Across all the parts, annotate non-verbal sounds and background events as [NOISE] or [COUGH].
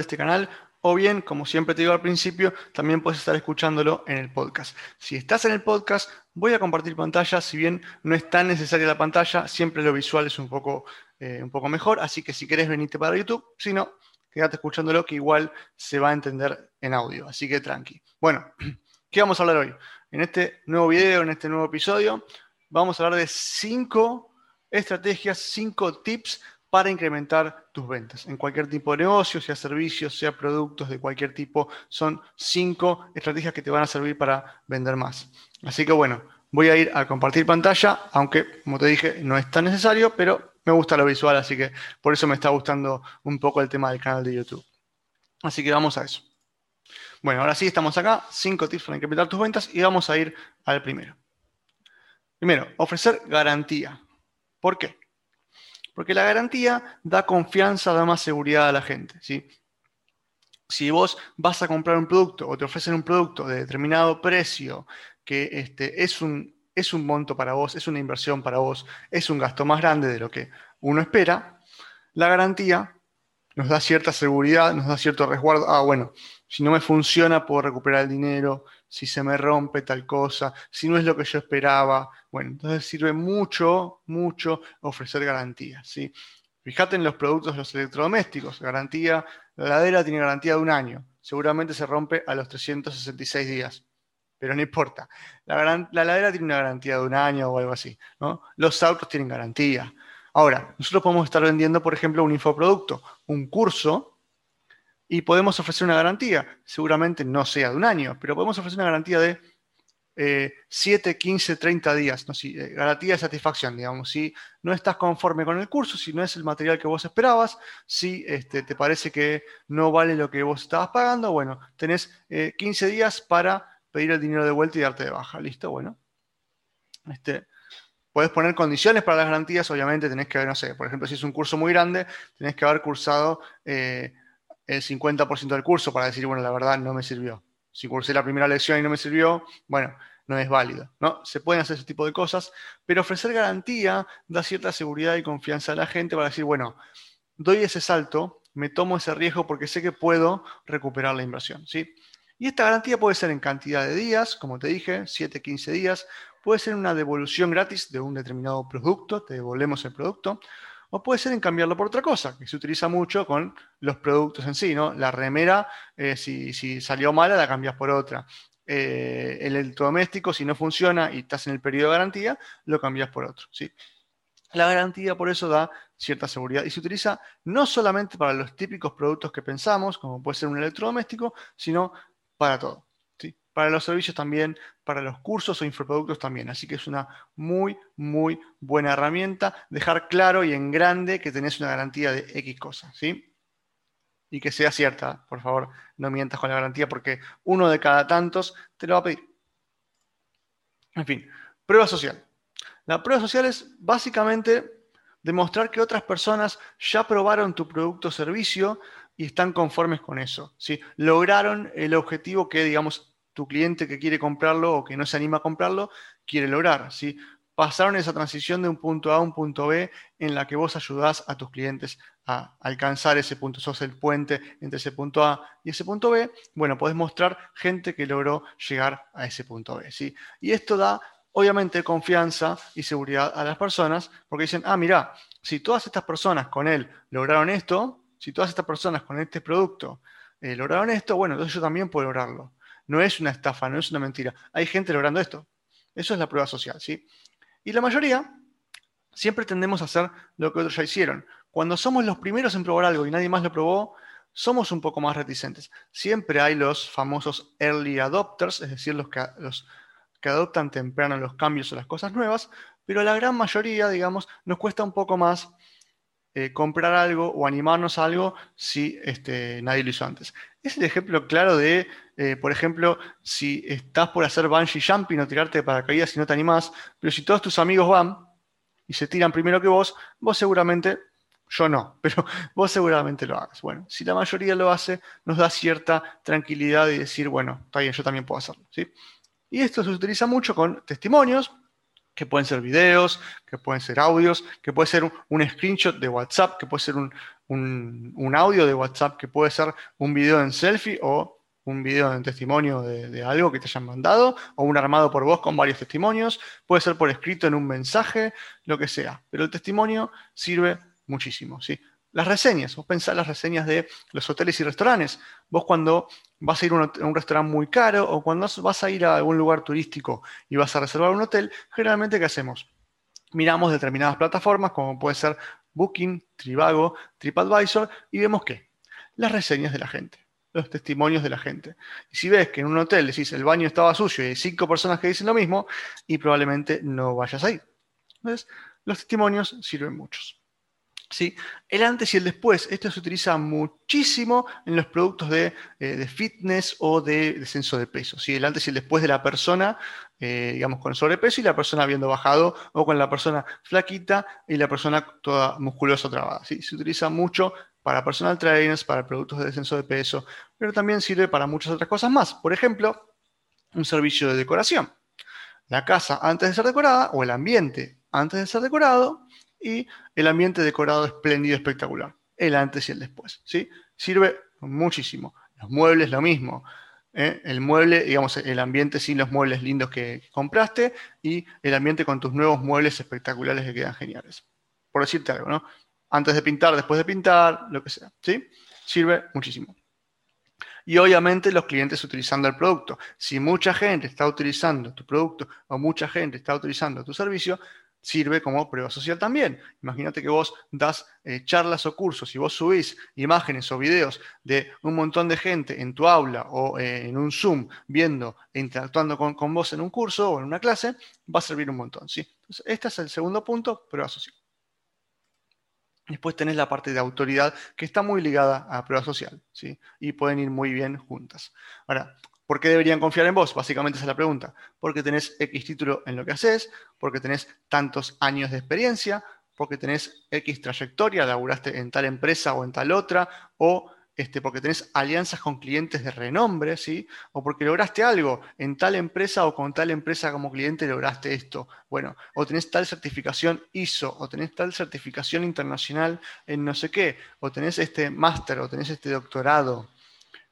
este canal o bien, como siempre te digo al principio, también puedes estar escuchándolo en el podcast. Si estás en el podcast, voy a compartir pantalla. Si bien no es tan necesaria la pantalla, siempre lo visual es un poco, eh, un poco mejor. Así que si querés venirte para YouTube, si no, quédate escuchándolo que igual se va a entender en audio. Así que tranqui. Bueno, [CLEARS THROAT] ¿qué vamos a hablar hoy? En este nuevo video, en este nuevo episodio, vamos a hablar de cinco estrategias, cinco tips para incrementar tus ventas. En cualquier tipo de negocio, sea servicios, sea productos de cualquier tipo, son cinco estrategias que te van a servir para vender más. Así que bueno, voy a ir a compartir pantalla, aunque como te dije, no es tan necesario, pero me gusta lo visual, así que por eso me está gustando un poco el tema del canal de YouTube. Así que vamos a eso. Bueno, ahora sí estamos acá, cinco tips para incrementar tus ventas y vamos a ir al primero. Primero, ofrecer garantía. ¿Por qué? Porque la garantía da confianza, da más seguridad a la gente. ¿sí? Si vos vas a comprar un producto o te ofrecen un producto de determinado precio, que este, es, un, es un monto para vos, es una inversión para vos, es un gasto más grande de lo que uno espera, la garantía nos da cierta seguridad, nos da cierto resguardo. Ah, bueno, si no me funciona, puedo recuperar el dinero, si se me rompe tal cosa, si no es lo que yo esperaba. Bueno, entonces sirve mucho, mucho ofrecer garantías. ¿sí? Fíjate en los productos de los electrodomésticos. Garantía, la heladera tiene garantía de un año. Seguramente se rompe a los 366 días. Pero no importa. La, la heladera tiene una garantía de un año o algo así. ¿no? Los autos tienen garantía. Ahora, nosotros podemos estar vendiendo, por ejemplo, un infoproducto, un curso y podemos ofrecer una garantía. Seguramente no sea de un año, pero podemos ofrecer una garantía de 7, 15, 30 días. ¿no? Si, eh, garantía de satisfacción, digamos. Si no estás conforme con el curso, si no es el material que vos esperabas, si este, te parece que no vale lo que vos estabas pagando, bueno, tenés 15 eh, días para pedir el dinero de vuelta y darte de baja. ¿Listo? Bueno. Este, Puedes poner condiciones para las garantías, obviamente tenés que, no sé, por ejemplo, si es un curso muy grande, tenés que haber cursado eh, el 50% del curso para decir, bueno, la verdad no me sirvió. Si cursé la primera lección y no me sirvió, bueno, no es válido. ¿no? Se pueden hacer ese tipo de cosas, pero ofrecer garantía da cierta seguridad y confianza a la gente para decir, bueno, doy ese salto, me tomo ese riesgo porque sé que puedo recuperar la inversión. ¿sí? Y esta garantía puede ser en cantidad de días, como te dije, 7, 15 días, puede ser una devolución gratis de un determinado producto, te devolvemos el producto, o puede ser en cambiarlo por otra cosa, que se utiliza mucho con los productos en sí, ¿no? La remera, eh, si, salió mala, la cambias por otra. Eh, el electrodoméstico, si no funciona y estás en el periodo de garantía, lo cambias por otro, ¿sí? La garantía por eso da cierta seguridad y se utiliza no solamente para los típicos productos que pensamos, como puede ser un electrodoméstico, sino para todo para los servicios también, para los cursos o infoproductos también. Así que es una muy, muy buena herramienta. Dejar claro y en grande que tenés una garantía de X cosas, ¿sí? Y que sea cierta, por favor, no mientas con la garantía porque uno de cada tantos te lo va a pedir. En fin, prueba social. La prueba social es básicamente demostrar que otras personas ya probaron tu producto o servicio y están conformes con eso. ¿sí? Lograron el objetivo que, digamos, tu cliente que quiere comprarlo o que no se anima a comprarlo quiere lograr. ¿sí? Pasaron esa transición de un punto A a un punto B en la que vos ayudás a tus clientes a alcanzar ese punto, sos el puente entre ese punto A y ese punto B. Bueno, podés mostrar gente que logró llegar a ese punto B. ¿sí? Y esto da obviamente confianza y seguridad a las personas porque dicen, ah, mira, si todas estas personas con él lograron esto, si todas estas personas con este producto eh, lograron esto, bueno, entonces yo también puedo lograrlo. No es una estafa, no es una mentira. Hay gente logrando esto. Eso es la prueba social, ¿sí? Y la mayoría siempre tendemos a hacer lo que otros ya hicieron. Cuando somos los primeros en probar algo y nadie más lo probó, somos un poco más reticentes. Siempre hay los famosos early adopters, es decir, los que, los que adoptan temprano los cambios o las cosas nuevas, pero la gran mayoría, digamos, nos cuesta un poco más eh, comprar algo o animarnos a algo si este, nadie lo hizo antes. Es el ejemplo claro de, eh, por ejemplo, si estás por hacer bungee jumping o tirarte de paracaídas y no te animás, pero si todos tus amigos van y se tiran primero que vos, vos seguramente, yo no, [LAUGHS] pero vos seguramente lo hagas. Bueno, si la mayoría lo hace, nos da cierta tranquilidad y decir, bueno, está bien, yo también puedo hacerlo. ¿sí? Y esto se utiliza mucho con testimonios, que pueden ser videos, que pueden ser audios, que puede ser un, screenshot de WhatsApp, que puede ser un, un, audio de WhatsApp que puede ser un video en selfie o un video en testimonio de, algo que te hayan mandado, o un armado por voz con varios testimonios, puede ser por escrito en un mensaje, lo que sea. Pero el testimonio sirve muchísimo. ¿sí? Las reseñas, vos pensás las reseñas de los hoteles y restaurantes. Vos cuando vas a ir a un, restaurante muy caro o cuando vas a ir a algún lugar turístico y vas a reservar un hotel, generalmente ¿qué hacemos? Miramos determinadas plataformas como puede ser Booking, Trivago, TripAdvisor y vemos qué? Las reseñas de la gente, los testimonios de la gente. Y si ves que en un hotel decís el baño estaba sucio y hay cinco personas que dicen lo mismo, y probablemente no vayas ahí. Entonces, los testimonios sirven muchos. ¿sí? El antes y el después, esto se utiliza muchísimo en los productos de, eh, fitness o de descenso de peso. ¿sí? El antes y el después de la persona, eh, digamos, con sobrepeso y la persona habiendo bajado, o con la persona flaquita y la persona toda musculosa trabada. ¿sí? Se utiliza mucho para personal trainers, para productos de descenso de peso, pero también sirve para muchas otras cosas más. Por ejemplo, un servicio de decoración. La casa antes de ser decorada o el ambiente antes de ser decorado y el ambiente decorado espléndido, espectacular. El antes y el después. ¿sí? Sirve muchísimo. Los muebles, lo mismo. ¿eh? El mueble, digamos, el ambiente sin los muebles lindos que compraste y el ambiente con tus nuevos muebles espectaculares que quedan geniales. Por decirte algo, ¿no? Antes de pintar, después de pintar, lo que sea. ¿sí? Sirve muchísimo. Y obviamente los clientes utilizando el producto. Si mucha gente está utilizando tu producto o mucha gente está utilizando tu servicio, sirve como prueba social también. Imagínate que vos das eh, charlas o cursos y vos subís imágenes o videos de un montón de gente en tu aula o eh, en un Zoom viendo e interactuando con, vos en un curso o en una clase, va a servir un montón. ¿sí? este es el segundo punto, prueba social. Después tenés la parte de autoridad que está muy ligada a prueba social, ¿sí? Y pueden ir muy bien juntas. Ahora, ¿Por qué deberían confiar en vos? Básicamente esa es la pregunta. Porque tenés X título en lo que haces, porque tenés tantos años de experiencia, porque tenés X trayectoria, laburaste en tal empresa o en tal otra, o este, porque tenés alianzas con clientes de renombre, ¿sí? O porque lograste algo en tal empresa o con tal empresa como cliente lograste esto. Bueno, o tenés tal certificación ISO, o tenés tal certificación internacional en no sé qué, o tenés este máster, o tenés este doctorado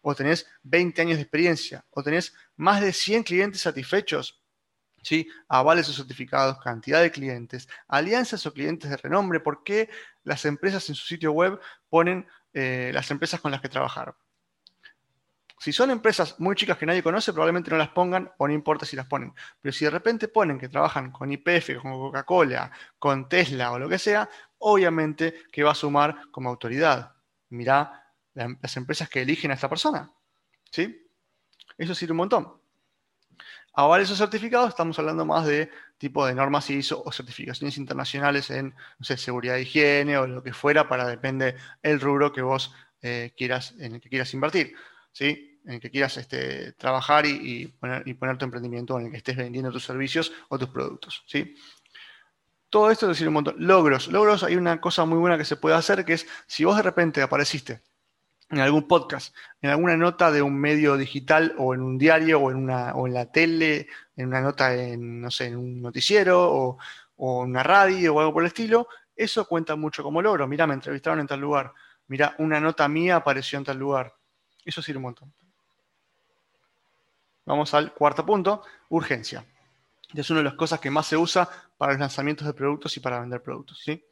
o tenés 20 años de experiencia, o tenés más de 100 clientes satisfechos, ¿sí? avales o certificados, cantidad de clientes, alianzas o clientes de renombre, ¿por qué las empresas en su sitio web ponen eh, las empresas con las que trabajar? Si son empresas muy chicas que nadie conoce, probablemente no las pongan o no importa si las ponen. Pero si de repente ponen que trabajan con IPF, con Coca-Cola, con Tesla o lo que sea, obviamente que va a sumar como autoridad. Mirá las empresas que eligen a esta persona. ¿Sí? Eso sirve un montón. Ahora esos certificados estamos hablando más de tipo de normas ISO o certificaciones internacionales en seguridad de higiene o lo que fuera para depende el rubro que vos eh, quieras, en el que quieras invertir, ¿sí? en el que quieras este, trabajar y, poner, tu emprendimiento, en el que estés vendiendo tus servicios o tus productos. ¿sí? Todo esto es decir un montón. Logros. Logros, hay una cosa muy buena que se puede hacer que es si vos de repente apareciste en algún podcast, en alguna nota de un medio digital o en un diario o en, una, o en la tele, en una nota en, no sé, en un noticiero o, o en una radio o algo por el estilo, eso cuenta mucho como logro. Mira, me entrevistaron en tal lugar. Mira, una nota mía apareció en tal lugar. Eso sirve un montón. Vamos al cuarto punto, urgencia. Es una de las cosas que más se usa para los lanzamientos de productos y para vender productos. ¿sí?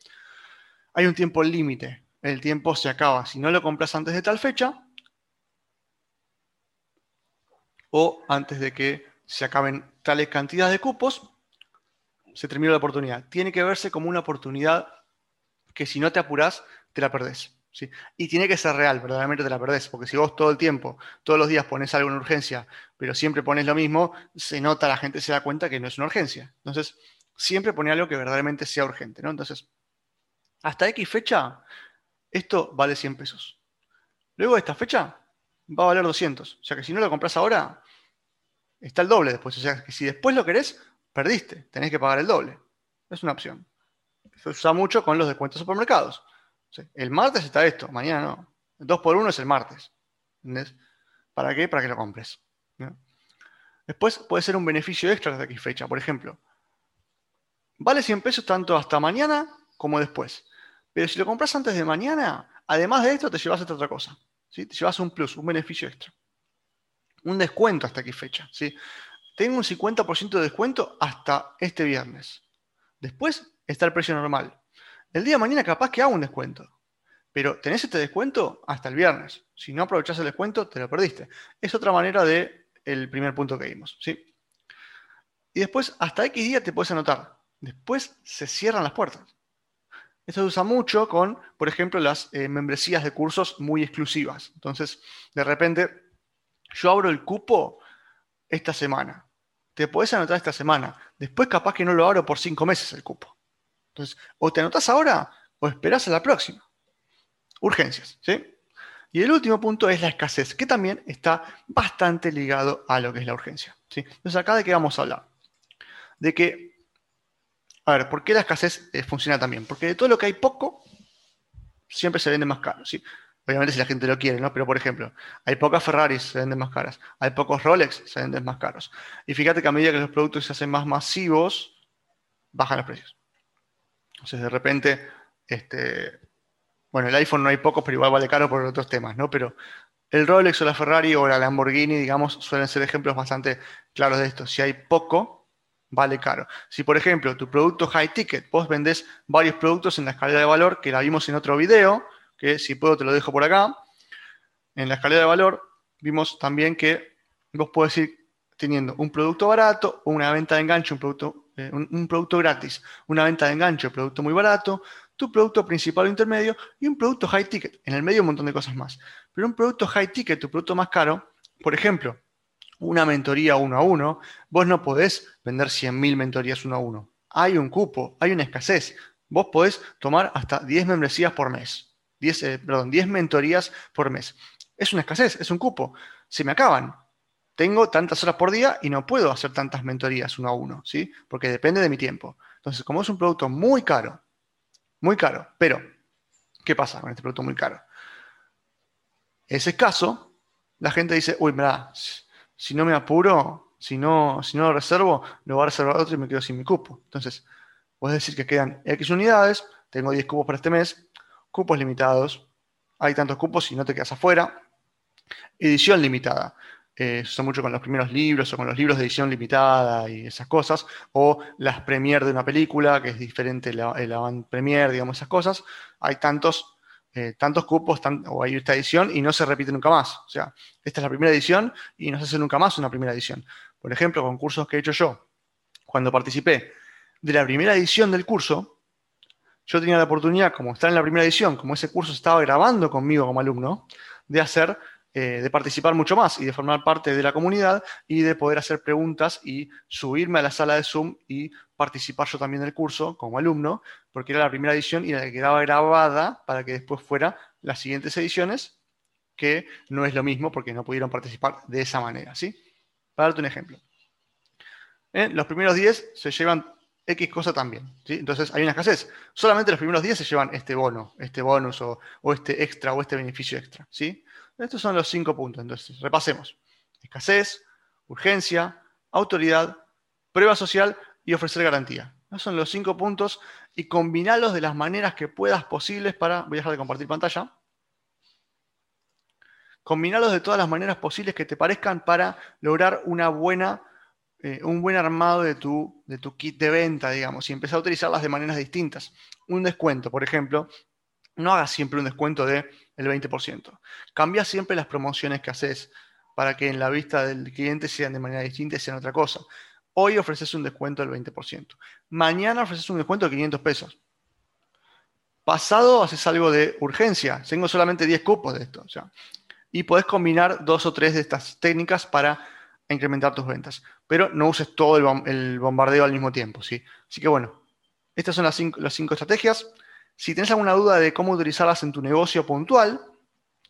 Hay un tiempo límite el tiempo se acaba. Si no lo compras antes de tal fecha, o antes de que se acaben tales cantidades de cupos, se termina la oportunidad. Tiene que verse como una oportunidad que si no te apuras, te la perdés. ¿sí? Y tiene que ser real, verdaderamente te la perdés, porque si vos todo el tiempo, todos los días pones algo en urgencia, pero siempre pones lo mismo, se nota, la gente se da cuenta que no es una urgencia. Entonces, siempre pone algo que verdaderamente sea urgente, ¿no? Entonces, hasta X fecha, esto vale 100 pesos. Luego de esta fecha va a valer 200. O sea que si no lo compras ahora, está el doble después. O sea que si después lo querés, perdiste. Tenés que pagar el doble. Es una opción. Se usa mucho con los descuentos de supermercados. el martes está esto, mañana no. El 2 por 1 es el martes. ¿Entendés? ¿Para qué? Para que lo compres. Después puede ser un beneficio extra de aquí fecha. Por ejemplo, vale 100 pesos tanto hasta mañana como después. Pero si lo compras antes de mañana, Además de esto, te llevas esta otra cosa. ¿sí? Te llevas un plus, un beneficio extra. Un descuento hasta qué fecha. ¿sí? Tengo un 50% de descuento hasta este viernes. Después está el precio normal. El día de mañana capaz que hago un descuento. Pero tenés este descuento hasta el viernes. Si no aprovechás el descuento, te lo perdiste. Es otra manera del el primer punto que vimos. ¿sí? Y después, hasta X día te puedes anotar. Después se cierran las puertas. Esto se usa mucho con, por ejemplo, las eh, membresías de cursos muy exclusivas. Entonces, de repente, yo abro el cupo esta semana. Te puedes anotar esta semana. Después capaz que no lo abro por cinco meses el cupo. Entonces, o te anotas ahora o esperas a la próxima. Urgencias, ¿sí? Y el último punto es la escasez, que también está bastante ligado a lo que es la urgencia. ¿sí? Entonces, acá de qué vamos a hablar? De que, a ver, ¿por qué la escasez eh, funciona también? Porque de todo lo que hay poco, siempre se vende más caro. ¿sí? Obviamente si la gente lo quiere, ¿no? Pero por ejemplo, hay pocas Ferraris, se venden más caras. Hay pocos Rolex, se venden más caros. Y fíjate que a medida que los productos se hacen más masivos, bajan los precios. Entonces de repente, este, bueno, el iPhone no hay pocos, pero igual vale caro por otros temas, ¿no? Pero el Rolex o la Ferrari o la Lamborghini, digamos, suelen ser ejemplos bastante claros de esto. Si hay poco, vale caro. Si, por ejemplo, tu producto high ticket, vos vendés varios productos en la escalera de valor, que la vimos en otro video, que si puedo te lo dejo por acá. En la escalera de valor vimos también que vos podés ir teniendo un producto barato, una venta de enganche, un producto, eh, un, producto gratis, una venta de enganche, un producto muy barato, tu producto principal o intermedio y un producto high ticket. En el medio un montón de cosas más. Pero un producto high ticket, tu producto más caro, por ejemplo, una mentoría uno a uno, vos no podés vender 100.000 mentorías uno a uno. Hay un cupo, hay una escasez. Vos podés tomar hasta 10 membresías por mes. 10, eh, perdón, 10 mentorías por mes. Es una escasez, es un cupo. Se me acaban. Tengo tantas horas por día y no puedo hacer tantas mentorías uno a uno, ¿sí? Porque depende de mi tiempo. Entonces, como es un producto muy caro, muy caro, pero, ¿qué pasa con este producto muy caro? Ese caso, la gente dice, uy, mira, si no me apuro, si no, si no lo reservo, lo voy a reservar otro y me quedo sin mi cupo. Entonces, puedes decir que quedan X unidades, tengo 10 cupos para este mes, cupos limitados, hay tantos cupos y no te quedas afuera. Edición limitada. Eh, usa mucho con los primeros libros o con los libros de edición limitada y esas cosas, o las premier de una película, que es diferente la, la avant premier, digamos, esas cosas. Hay tantos, eh, tantos cupos, o hay esta edición y no se repite nunca más. O sea, esta es la primera edición y no se hace nunca más una primera edición. Por ejemplo, con cursos que he hecho yo, cuando participé de la primera edición del curso, yo tenía la oportunidad, como estar en la primera edición, como ese curso estaba grabando conmigo como alumno, de hacer, eh, de participar mucho más y de formar parte de la comunidad y de poder hacer preguntas y subirme a la sala de Zoom y participar yo también del curso como alumno, porque era la primera edición y la que quedaba grabada para que después fuera las siguientes ediciones, que no es lo mismo porque no pudieron participar de esa manera, ¿sí? Para darte un ejemplo. ¿Eh? Los primeros 10 se llevan X cosa también. ¿sí? Entonces hay una escasez. Solamente los primeros días se llevan este bono, este bonus o, este extra o este beneficio extra. ¿sí? Estos son los cinco puntos. Entonces, repasemos. Escasez, urgencia, autoridad, prueba social y ofrecer garantía. Esos son los cinco puntos y combinarlos de las maneras que puedas posibles para... Voy a dejar de compartir pantalla. Combinarlos de todas las maneras posibles que te parezcan para lograr una buena eh, un buen armado de tu, de tu kit de venta, digamos, y empezar a utilizarlas de maneras distintas. Un descuento, por ejemplo, no hagas siempre un descuento del 20%. Cambia siempre las promociones que haces para que en la vista del cliente sean de manera distinta y sean otra cosa. Hoy ofreces un descuento del 20%. Mañana ofreces un descuento de 500 pesos. Pasado haces algo de urgencia. Tengo solamente 10 cupos de esto. y podés combinar dos o tres de estas técnicas para incrementar tus ventas. Pero no uses todo el, bombardeo al mismo tiempo, ¿sí? Así que bueno, estas son las las cinco estrategias. Si tienes alguna duda de cómo utilizarlas en tu negocio puntual,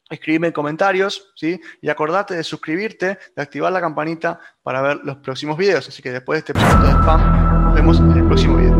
escríbeme en comentarios, ¿sí? Y acordate de suscribirte, de activar la campanita para ver los próximos videos. Así que después de este episodio de spam, nos vemos en el próximo video.